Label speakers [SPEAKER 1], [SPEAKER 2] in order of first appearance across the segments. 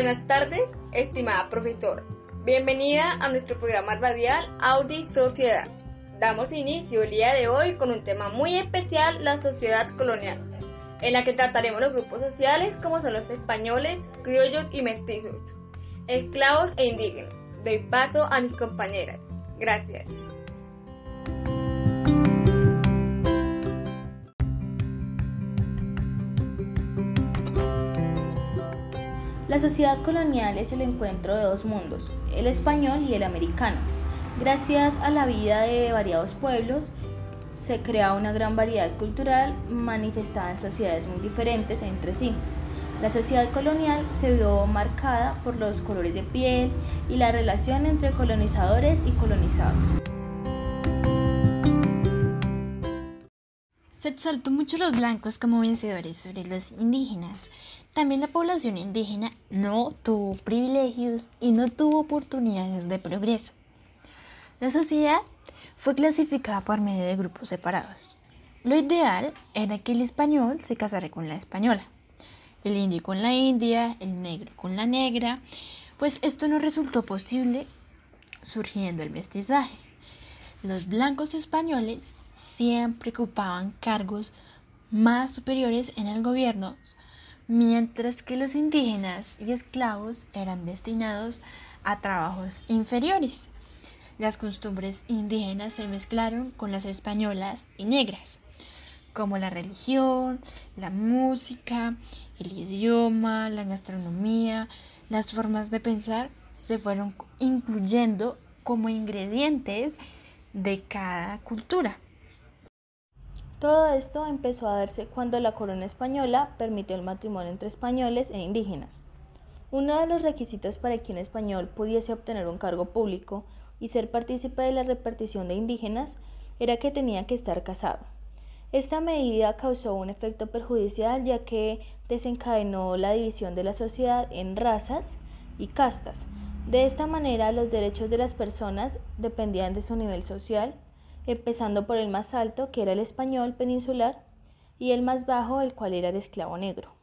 [SPEAKER 1] Buenas tardes, estimada profesora. Bienvenida a nuestro programa radial Audi Sociedad. Damos inicio el día de hoy con un tema muy especial, la sociedad colonial, en la que trataremos los grupos sociales como son los españoles, criollos y mestizos, esclavos e indígenas. Doy paso a mis compañeras. Gracias.
[SPEAKER 2] La sociedad colonial es el encuentro de dos mundos, el español y el americano. Gracias a la vida de variados pueblos, se crea una gran variedad cultural manifestada en sociedades muy diferentes entre sí. La sociedad colonial se vio marcada por los colores de piel y la relación entre colonizadores y colonizados.
[SPEAKER 3] Se exaltó mucho los blancos como vencedores sobre los indígenas. También la población indígena no tuvo privilegios y no tuvo oportunidades de progreso. La sociedad fue clasificada por medio de grupos separados. Lo ideal era que el español se casara con la española, el indio con la india, el negro con la negra, pues esto no resultó posible surgiendo el mestizaje. Los blancos españoles siempre ocupaban cargos más superiores en el gobierno, mientras que los indígenas y esclavos eran destinados a trabajos inferiores. Las costumbres indígenas se mezclaron con las españolas y negras, como la religión, la música, el idioma, la gastronomía, las formas de pensar se fueron incluyendo como ingredientes de cada cultura.
[SPEAKER 2] Todo esto empezó a darse cuando la corona española permitió el matrimonio entre españoles e indígenas. Uno de los requisitos para que un español pudiese obtener un cargo público y ser partícipe de la repartición de indígenas era que tenía que estar casado. Esta medida causó un efecto perjudicial ya que desencadenó la división de la sociedad en razas y castas. De esta manera los derechos de las personas dependían de su nivel social, empezando por el más alto, que era el español peninsular, y el más bajo, el cual era el esclavo negro.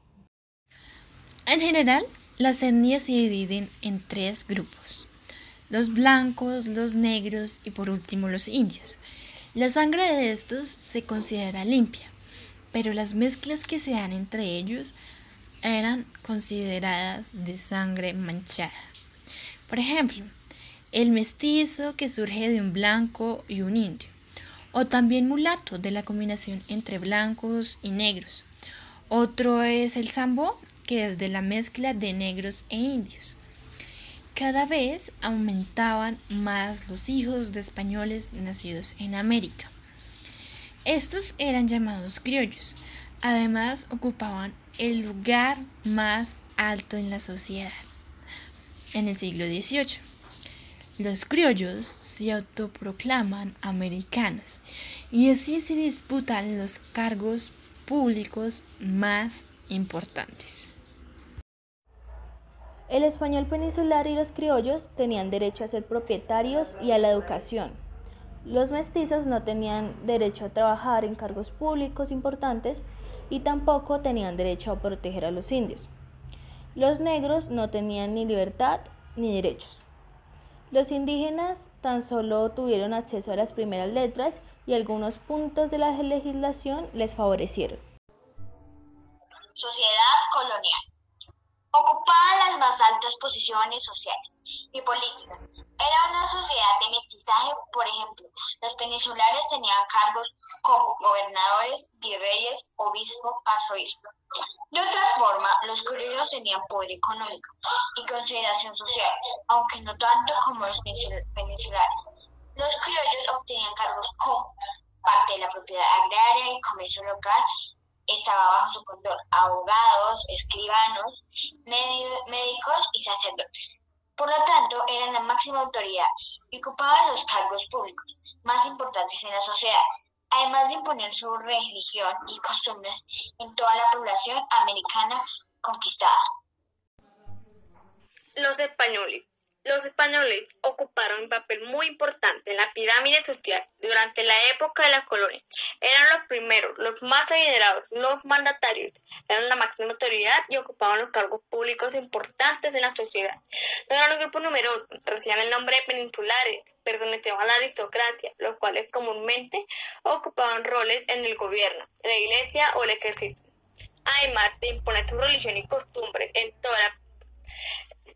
[SPEAKER 3] En general, las etnias se dividen en tres grupos, los blancos, los negros y por último los indios. La sangre de estos se considera limpia, pero las mezclas que se dan entre ellos eran consideradas de sangre manchada. Por ejemplo, el mestizo que surge de un blanco y un indio o también mulato de la combinación entre blancos y negros. Otro es el sambo, que es de la mezcla de negros e indios. Cada vez aumentaban más los hijos de españoles nacidos en América. Estos eran llamados criollos. Además ocupaban el lugar más alto en la sociedad en el siglo XVIII. Los criollos se autoproclaman americanos y así se disputan los cargos públicos más importantes.
[SPEAKER 2] El español peninsular y los criollos tenían derecho a ser propietarios y a la educación. Los mestizos no tenían derecho a trabajar en cargos públicos importantes y tampoco tenían derecho a proteger a los indios. Los negros no tenían ni libertad ni derechos. Los indígenas tan solo tuvieron acceso a las primeras letras y algunos puntos de la legislación les favorecieron.
[SPEAKER 4] Sociedad colonial. Ocupaban las más altas posiciones sociales y políticas. Era una sociedad de mestizaje, por ejemplo, los peninsulares tenían cargos como gobernadores, virreyes, obispo, arzobispo. De otra forma, los criollos tenían poder económico y consideración social, aunque no tanto como los peninsulares. Los criollos obtenían cargos como parte de la propiedad agraria y comercio local estaba bajo su control abogados, escribanos, médicos y sacerdotes. Por lo tanto, eran la máxima autoridad y ocupaban los cargos públicos más importantes en la sociedad, además de imponer su religión y costumbres en toda la población americana conquistada.
[SPEAKER 1] Los españoles. Los españoles ocuparon un papel muy importante en la pirámide social durante la época de la colonia. Eran los primeros, los más adinerados, los mandatarios, eran la máxima autoridad y ocupaban los cargos públicos importantes en la sociedad. No eran un grupo numeroso, recibían el nombre de peninsulares, pertenecían a la aristocracia, los cuales comúnmente ocupaban roles en el gobierno, la iglesia o el ejército. Además de imponer su religión y costumbres en toda la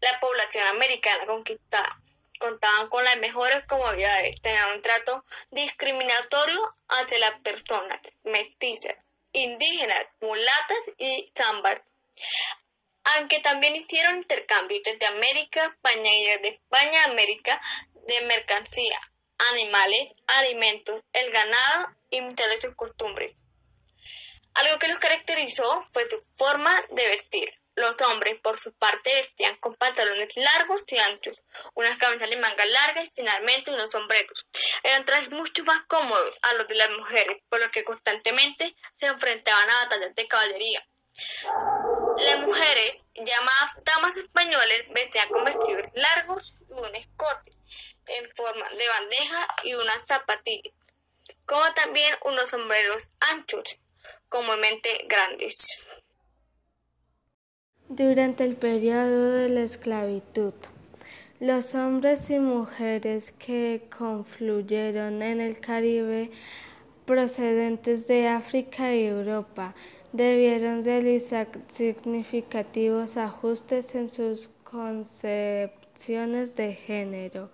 [SPEAKER 1] la población americana conquistada contaban con las mejores comodidades, tenían un trato discriminatorio hacia las personas mestizas, indígenas, mulatas y zambas. Aunque también hicieron intercambios desde América, España y desde España a América de mercancía, animales, alimentos, el ganado y muchas de sus costumbres. Algo que los caracterizó fue su forma de vestir. Los hombres, por su parte, vestían con pantalones largos y anchos, unas camisas de manga larga y finalmente unos sombreros. Eran trajes mucho más cómodos a los de las mujeres, por lo que constantemente se enfrentaban a batallas de caballería. Las mujeres, llamadas damas españoles, vestían con vestidos largos y un escote en forma de bandeja y unas zapatillas, como también unos sombreros anchos, comúnmente grandes.
[SPEAKER 5] Durante el periodo de la esclavitud, los hombres y mujeres que confluyeron en el Caribe procedentes de África y Europa debieron realizar significativos ajustes en sus concepciones de género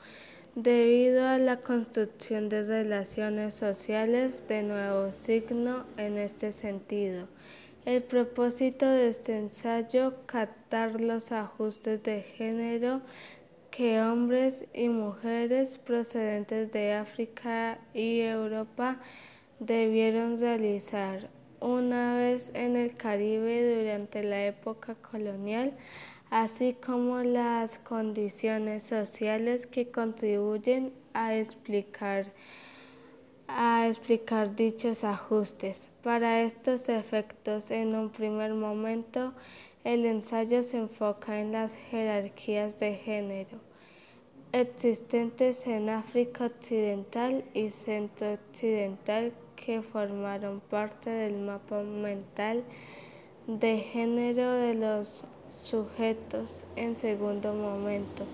[SPEAKER 5] debido a la construcción de relaciones sociales de nuevo signo en este sentido. El propósito de este ensayo, captar los ajustes de género que hombres y mujeres procedentes de África y Europa debieron realizar una vez en el Caribe durante la época colonial, así como las condiciones sociales que contribuyen a explicar a explicar dichos ajustes. Para estos efectos, en un primer momento, el ensayo se enfoca en las jerarquías de género existentes en África Occidental y Centro Occidental que formaron parte del mapa mental de género de los sujetos en segundo momento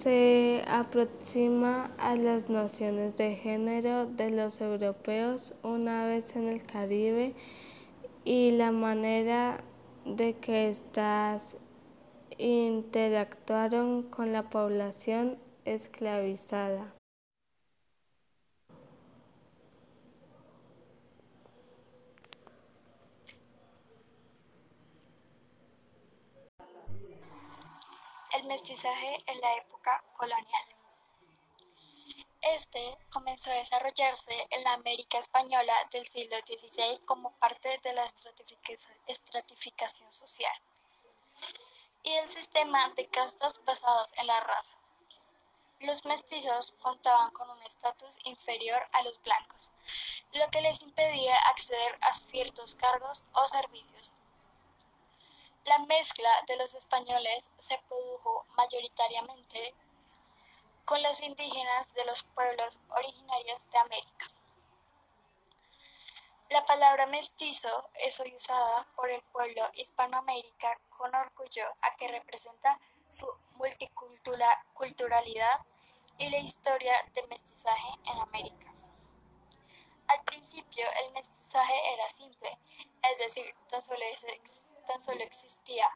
[SPEAKER 5] se aproxima a las nociones de género de los europeos una vez en el Caribe y la manera de que éstas interactuaron con la población esclavizada.
[SPEAKER 6] el mestizaje en la época colonial. Este comenzó a desarrollarse en la América española del siglo XVI como parte de la estratificación social y del sistema de castas basados en la raza. Los mestizos contaban con un estatus inferior a los blancos, lo que les impedía acceder a ciertos cargos o servicios. La mezcla de los españoles se produjo mayoritariamente con los indígenas de los pueblos originarios de América. La palabra mestizo es hoy usada por el pueblo hispanoamérica con orgullo a que representa su multiculturalidad y la historia de mestizaje en América. Al principio el mestizaje era simple, es decir, tan solo, tan solo existía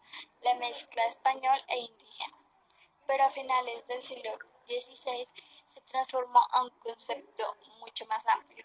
[SPEAKER 6] la mezcla español e indígena, pero a finales del siglo XVI se transformó a un concepto mucho más amplio.